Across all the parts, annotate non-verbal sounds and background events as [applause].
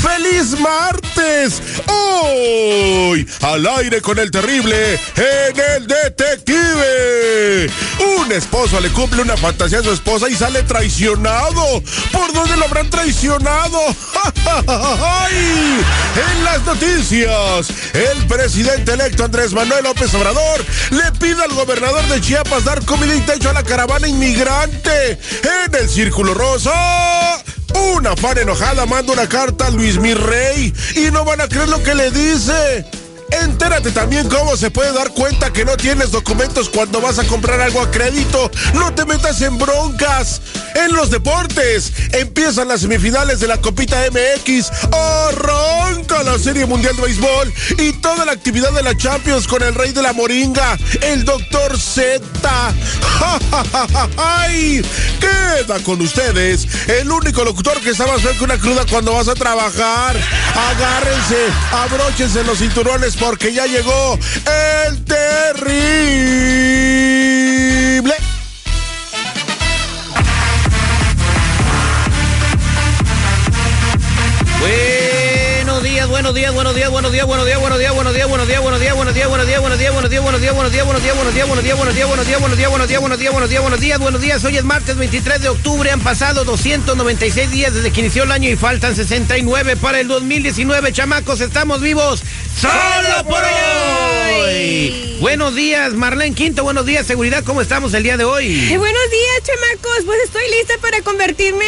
¡Feliz martes! Hoy, al aire con el terrible en el detective. Un esposo le cumple una fantasía a su esposa y sale traicionado. ¿Por dónde lo habrán traicionado? [laughs] ¡Ay! En las noticias, el presidente electo Andrés Manuel López Obrador le pide al gobernador de Chiapas dar comida y techo a la caravana inmigrante. En el Círculo Rosa. Una fan enojada manda una carta a Luis Mirrey y no van a creer lo que le dice. Entérate también cómo se puede dar cuenta que no tienes documentos cuando vas a comprar algo a crédito. No te metas en broncas. En los deportes empiezan las semifinales de la Copita MX. Arranca la Serie Mundial de Béisbol y toda la actividad de la Champions con el rey de la moringa, el Doctor Z. [laughs] ¡Ay! Queda con ustedes el único locutor que está más feo que una cruda cuando vas a trabajar. Agárrense, abróchense los cinturones porque ya llegó el terrible. Buenos días, buenos días, buenos días, buenos días, buenos días, buenos días, buenos días, buenos días, buenos días, buenos días, buenos días, buenos días, buenos días. Hoy es martes 23 de octubre, han pasado 296 días desde que inició el año y faltan 69 para el 2019. Chamacos, estamos vivos solo por hoy. Buenos días, Marlene Quinto, buenos días, seguridad, ¿cómo estamos el día de hoy? buenos días, chamacos. Pues estoy lista para convertirme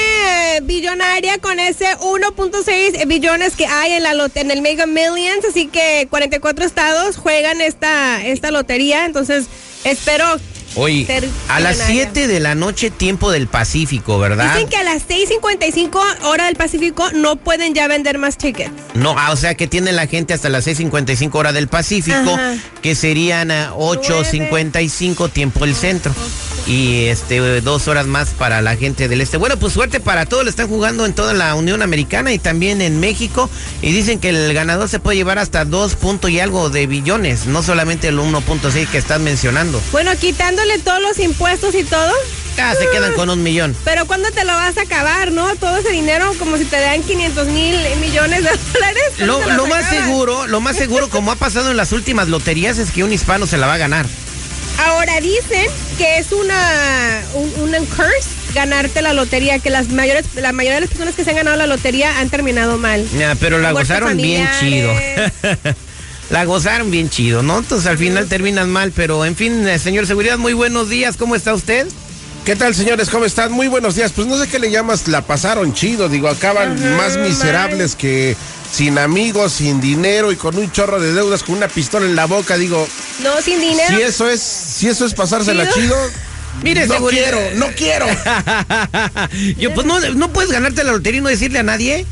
billonaria con ese 1.6 billones que hay en la en el Mega Millions, así que 44 estados juegan esta esta lotería, entonces espero Hoy, a las 7 de la noche, tiempo del Pacífico, ¿verdad? Dicen que a las 6.55 hora del Pacífico no pueden ya vender más tickets. No, o sea que tiene la gente hasta las 6.55 hora del Pacífico, que serían 8.55 tiempo del centro. Y este dos horas más para la gente del este. Bueno, pues suerte para todos. Le están jugando en toda la Unión Americana y también en México. Y dicen que el ganador se puede llevar hasta 2 puntos y algo de billones, no solamente el 1.6 que están mencionando. Bueno, quitando todos los impuestos y todo. Ah, se quedan con un millón. Pero ¿cuándo te lo vas a acabar, no? Todo ese dinero como si te dan 500 mil millones de dólares. Lo, más seguro, lo más seguro, como ha pasado en las últimas loterías, es que un hispano se la va a ganar. Ahora dicen que es una un, curse ganarte la lotería, que las mayores, la mayoría de las personas que se han ganado la lotería han terminado mal. Ya, pero la gozaron bien chido. [laughs] la gozaron bien chido, ¿no? Entonces al final terminan mal, pero en fin, eh, señor Seguridad, muy buenos días, ¿cómo está usted? ¿Qué tal, señores? ¿Cómo están? Muy buenos días. Pues no sé qué le llamas, la pasaron chido, digo, acaban más miserables que sin amigos, sin dinero y con un chorro de deudas, con una pistola en la boca, digo. No, sin dinero. Si eso es, si eso es pasársela chido. Mire, no quiero, no quiero. [laughs] Yo, pues no, no puedes ganarte la lotería y no decirle a nadie.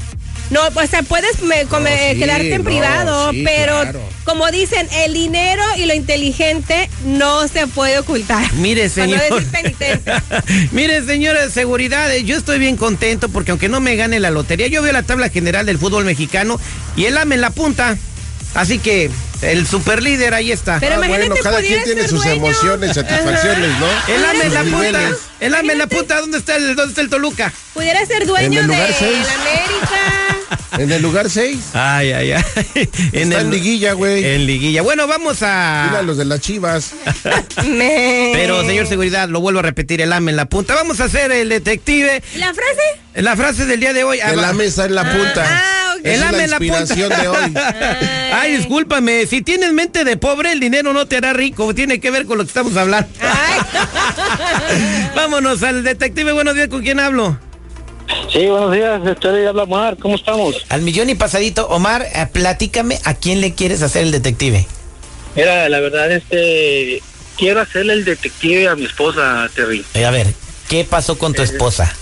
No, o sea, puedes quedarte en privado, pero como dicen, el dinero y lo inteligente no se puede ocultar. Mire, señor. [laughs] Mire, señora de seguridad, yo estoy bien contento porque aunque no me gane la lotería, yo veo la tabla general del fútbol mexicano y él ame en la punta. Así que el super líder ahí está. Pero ah, bueno, cada quien tiene sus emociones, satisfacciones, ¿no? El ame en la punta. El ame en la punta. ¿Dónde está el, dónde está el Toluca? Pudiera ser dueño de América. [laughs] En el lugar 6. Ay, ay, ay. [laughs] En, Está en liguilla, güey. En liguilla. Bueno, vamos a. Mira los de las chivas. [laughs] Pero, señor seguridad, lo vuelvo a repetir, el AME en la punta. Vamos a hacer el detective. ¿La frase? La frase del día de hoy. En la mesa en la ah, punta. Ah, El AME en la punta. de hoy. Ay, discúlpame. Si tienes mente de pobre, el dinero no te hará rico. Tiene que ver con lo que estamos hablando. [laughs] Vámonos al detective. Buenos días, ¿con quién hablo? Sí, buenos días, estoy habla Omar, ¿cómo estamos? Al millón y pasadito, Omar, eh, platícame a quién le quieres hacer el detective. Mira, la verdad, este, quiero hacerle el detective a mi esposa, Terry. Eh, a ver, ¿qué pasó con tu eh, esposa?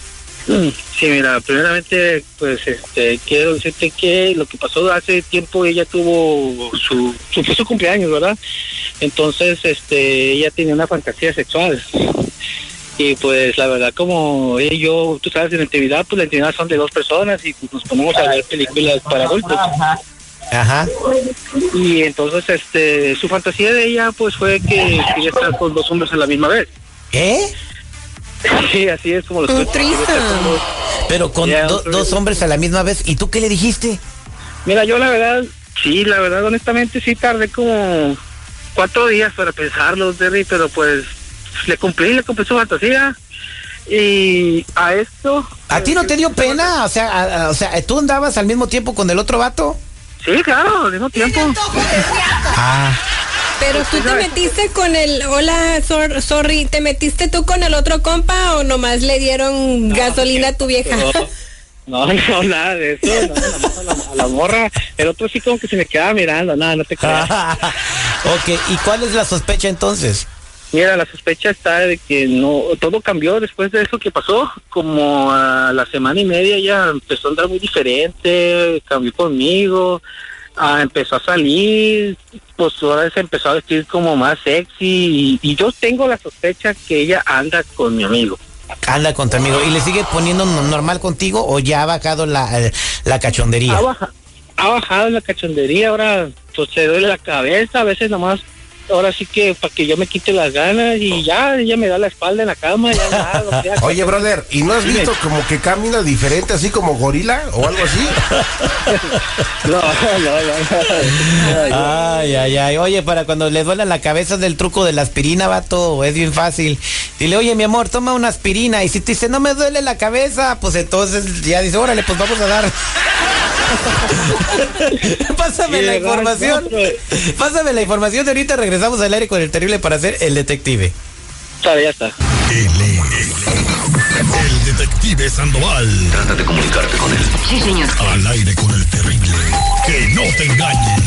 Mm, sí, mira, primeramente, pues, este, quiero decirte que lo que pasó hace tiempo, ella tuvo su, su, su cumpleaños, ¿verdad? Entonces, este, ella tenía una fantasía sexual Y pues la verdad, como ella y yo, tú sabes, en la intimidad, pues la intimidad son de dos personas y pues, nos ponemos a ver películas para adultos. Ajá. Y entonces, este, su fantasía de ella, pues fue que quería estar con dos hombres a la misma vez. ¿Eh? [laughs] Sí, así es como los Un Pero con do- otro dos hombres a la misma vez. ¿Y tú qué le dijiste? Mira, yo la verdad, sí, la verdad, honestamente, sí tardé como cuatro días para pensarlo, Terry, pero pues le cumplí, le cumplí su fantasía. Y a esto... ¿A ti no te dio pena? O sea, a- a- o sea, ¿tú andabas al mismo tiempo con el otro vato? Sí, claro, al mismo tiempo. Ah. Pero tú te metiste con el, hola, sor- sorry, ¿te metiste tú con el otro compa o nomás le dieron gasolina a tu vieja? No, [laughs] no, nada de eso, no, a la, a la morra. El otro sí como que se me quedaba mirando, nada, no te [laughs] creas. ok, ¿y cuál es la sospecha entonces? Mira, la sospecha está de que no, todo cambió después de eso que pasó, como a la semana y media ya empezó a andar muy diferente, cambió conmigo, ah, empezó a salir, pues ahora se empezó a vestir como más sexy y, y yo tengo la sospecha que ella anda con mi amigo. Anda con tu amigo. ¿Y le sigue poniendo no- normal contigo o ya ha bajado la, eh, la cachondería? Ha, baja- ha bajado la cachondería, ahora pues se duele la cabeza, a veces nomás, ahora sí que para que yo me quite las ganas y ya, ella me da la espalda en la cama, ya nada, lo que haga. Oye, brother, ¿y no has visto como que camina diferente, así como gorila o algo así? [laughs] No, no, no, no. Ay, ay, ay. Oye, para cuando le duela la cabeza del truco de la aspirina, vato, es bien fácil. Dile, oye, mi amor, toma una aspirina. Y si te dice, no me duele la cabeza, pues entonces ya dice, órale, pues vamos a dar. [laughs] Pásame la información. Pásame la información de ahorita regresamos al aire con el terrible para hacer el detective. Está, ya está. Es el detective Sandoval. Trata de comunicarte con él. Sí, señor. Al aire con el terrible. Que no te engañen.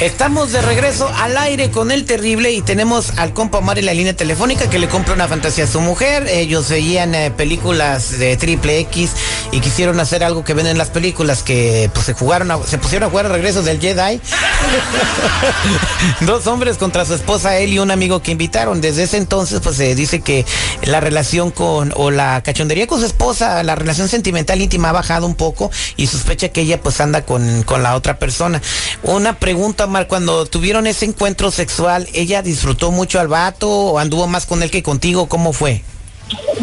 Estamos de regreso al aire con el terrible y tenemos al compa Omar en la línea telefónica que le compra una fantasía a su mujer. Ellos veían eh, películas de triple X y quisieron hacer algo que ven en las películas que pues se jugaron, a- se pusieron a jugar a regresos del Jedi. [laughs] Dos hombres contra su esposa, él y un amigo que invitaron. Desde ese entonces pues se dice que la relación con o la cachondería con su esposa, la relación sentimental íntima ha bajado un poco y sospecha que ella pues anda con, con la otra persona. Una pregunta, Mar, cuando tuvieron ese encuentro sexual, ¿ella disfrutó mucho al vato o anduvo más con él que contigo? ¿Cómo fue?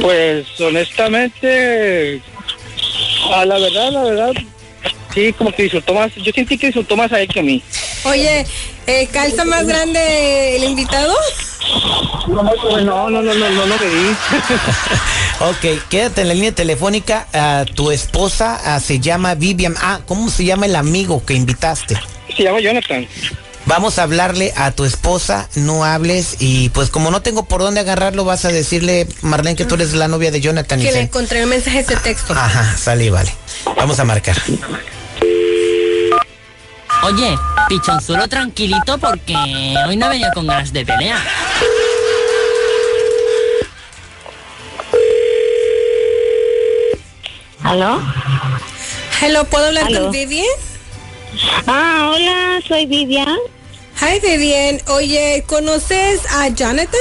Pues honestamente, a la verdad, la verdad, sí, como que disfrutó más. Yo sentí que disfrutó más a él que a mí. Oye, eh, ¿calza más grande el invitado? No, no, no, no, no, no, no me di. Ok, quédate en la línea telefónica. Ah, tu esposa ah, se llama Vivian. Ah, ¿cómo se llama el amigo que invitaste? Se llama Jonathan. Vamos a hablarle a tu esposa, no hables y pues como no tengo por dónde agarrarlo, vas a decirle, Marlene, que tú eres la novia de Jonathan. y Que le se- encontré un mensaje de texto. Ajá, sale y vale. Vamos a marcar. Oye, pichonzuelo tranquilito porque hoy no venía con ganas de pelear. ¿Aló? Hello, ¿puedo hablar Aló. con Vivian? Ah, hola, soy Vivian. Hi, Vivian. Oye, ¿conoces a Jonathan?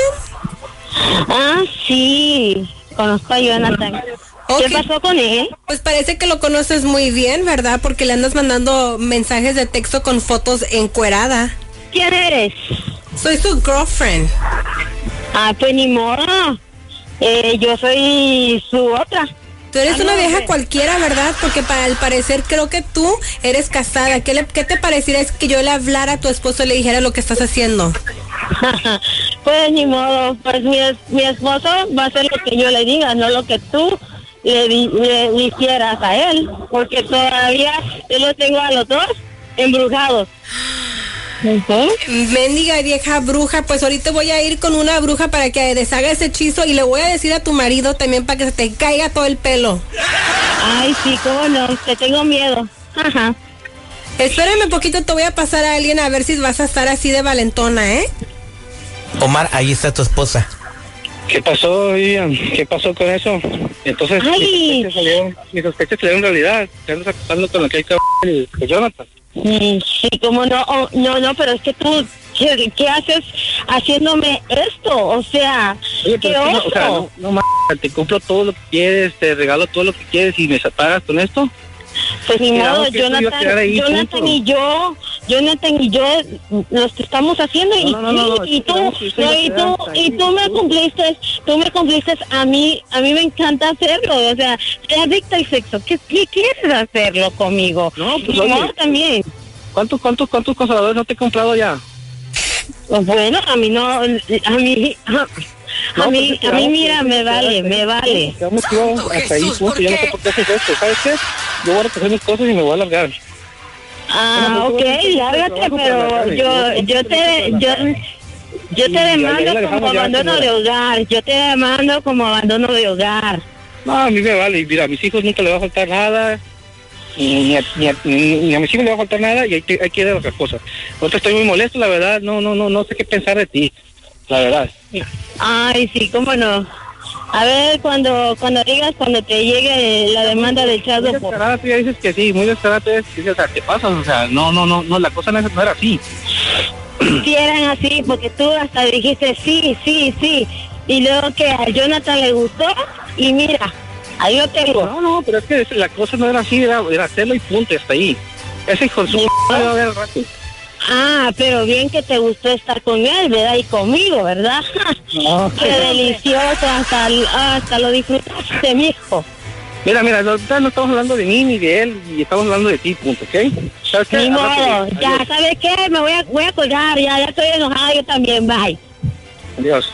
Ah, sí, conozco a Jonathan. Ok. ¿Qué pasó con él? Pues parece que lo conoces muy bien, ¿verdad? Porque le andas mandando mensajes de texto con fotos encuerada. ¿Quién eres? Soy su girlfriend. Ah, pues ni modo. Eh, yo soy su otra. Tú eres Ah, una vieja cualquiera, ¿verdad? Porque para al parecer creo que tú eres casada. ¿Qué, le- qué te pareciera es que yo le hablara a tu esposo y le dijera lo que estás haciendo? [laughs] pues ni modo. Pues mi, mi esposo va a hacer lo que yo le diga, no lo que tú le, di- le hicieras a él. Porque todavía yo los tengo a los dos embrujados. Ujú. Mendiga vieja bruja, pues ahorita voy a ir con una bruja para que deshaga ese hechizo y le voy a decir a tu marido también para que se te caiga todo el pelo. Ay, sí, cómo no, te tengo miedo. Ajá. Espérame un poquito, te voy a pasar a alguien a ver si vas a estar así de valentona, ¿eh? Omar, ahí está tu esposa. ¿Qué pasó, Vivian? ¿Qué pasó con eso? Entonces, mis sospechas salieron, mis sospechas salieron realidad. Te andas acostando con aquel cabrón de Jonathan. Mm, Sí, cómo no, Oh, no, no, pero es que tú, ¿qué, qué haces haciéndome esto? O sea, Oye, qué no, o sea, oso. no, no mames, te compro todo lo que quieres, te regalo todo lo que quieres y me pagas con esto. Pues ni modo, Jonathan, Jonathan y yo, Jonathan y yo los que estamos haciendo y, No, no, no, y, y tú, a y tú, y tú me cumpliste, tú me cumpliste a mí, a mí me encanta hacerlo, o sea, soy adicta al sexo, ¿qué, qué quieres hacerlo conmigo? No, pues, oye. amor también. ¿Cuántos, cuántos, cuántos consoladores no te he comprado ya? Pues Bueno, a mí no, a mí, a, No, mí, pues, a mí mira, me vale, me vale. Quedamos hasta ahí, punto. ¿por Yo no qué? sé por qué haces esto. ¿Sabes qué? Yo voy a recoger mis cosas y me voy a largar. Ah, ok, pues, hacer lárgate, pero yo, yo te, yo, yo te demando como abandono de hogar, yo te demando como abandono de hogar. No, a mí me vale. Mira, a mis hijos nunca les va a faltar nada. Ni, a, ni, a, ni- ni a mis hijos les va a faltar nada y hay que, hay que dar otras cosas. Ahorita estoy muy molesto, la verdad. No, no, no, no sé qué pensar de ti. La verdad. Ay, sí, cómo no. A ver, cuando cuando digas, cuando te llegue la demanda del Muy chado por... descarada, tú ya dices que sí, muy descarada tú ya dices que sí, o sea, ¿qué pasa? O sea, no, no, no, no, la cosa no, era así. [clears throat] Si eran así, porque tú hasta dijiste sí, sí, sí. Y luego que a Jonathan le gustó, y mira, ahí lo tengo. No, no, pero es que la cosa no era así, era, era hacerlo y punto, hasta ahí. Ese hijo de su Ah, pero bien que te gustó estar con él, ¿verdad? Y conmigo, ¿verdad? [laughs] No. Qué delicioso, hasta, hasta lo disfrutaste, mijo. Mira, mira, no, no estamos hablando de mí ni de él, y estamos hablando de ti, punto, ¿ok? ¿Sabes qué? Ni Al modo, rato, ya, adiós. ¿sabes qué? Me voy a, voy a colgar, ya, ya estoy enojada yo también, bye. Adiós.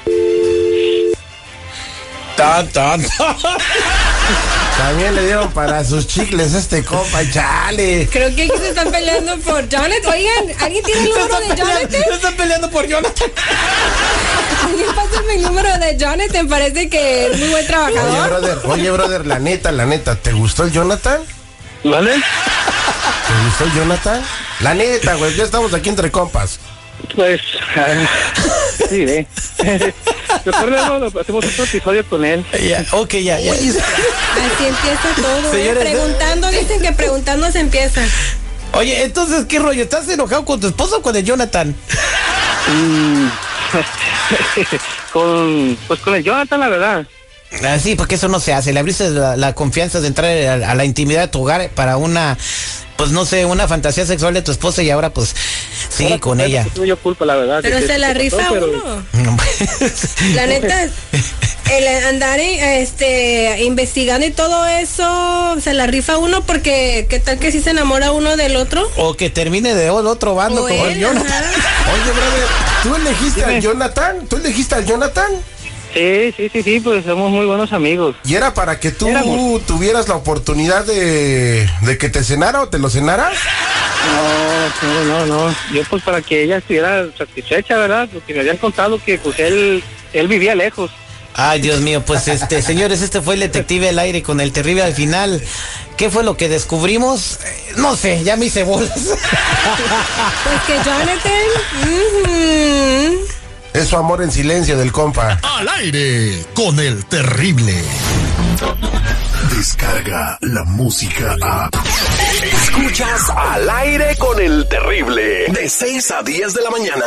Tan, tan. [laughs] También le dieron para sus chicles este compa, chale. Creo que aquí se están peleando por Jonathan. Oigan, ¿alguien tiene el número de Jonathan? Se están peleando por Jonathan. Alguien pásame el número de Jonathan. Parece que es muy buen Oye, trabajador. brother, oye, brother, la neta, la neta, ¿te gustó el Jonathan? ¿Vale? ¿Te gustó el Jonathan? La neta, güey, ya estamos aquí entre compas. Pues, ah, sí, ¿eh? [laughs] Hacemos otro episodio con él. Ya, ok, ya, ya. Así empieza todo. ¿eh? Preguntando, dicen que preguntando se empieza. Oye, entonces, ¿qué rollo? ¿Estás enojado con tu esposo o con el Jonathan? Mm, [laughs] con, pues con el Jonathan, la verdad. Ah, sí, porque eso no se hace. Le abriste la, la confianza de entrar a, a la intimidad de tu hogar para una, pues no sé, una fantasía sexual de tu esposa y ahora pues sigue Ahora, con pues, ella. Tuve yo culpa, la verdad. Pero que- se que la rifa uno. [laughs] La neta, el andar este, investigando y todo eso, se la rifa uno porque ¿qué tal que si se enamora uno del otro? o que termine de otro bando O como él, el Jonathan. ajá. Oye, brother, ¿tú elegiste al Jonathan? ¿Tú elegiste al Jonathan? Sí, sí, sí, sí, pues somos muy buenos amigos. ¿Y era para que tú Éramos. tuvieras la oportunidad de, de que te cenara o te lo cenara? No, no, no, no. Yo pues para que ella estuviera satisfecha, ¿verdad? Porque me habían contado que pues él, él vivía lejos. Ay, Dios mío, pues este, [laughs] señores, este fue el detective al aire con el terrible al final. ¿Qué fue lo que descubrimos? Eh, No sé, ya me hice bolas. [laughs] Pues que Jonathan. ujú. Es su amor en silencio del compa. Al aire con el terrible. Descarga la música a. Escuchas al aire con el terrible. De 6 a 10 de la mañana.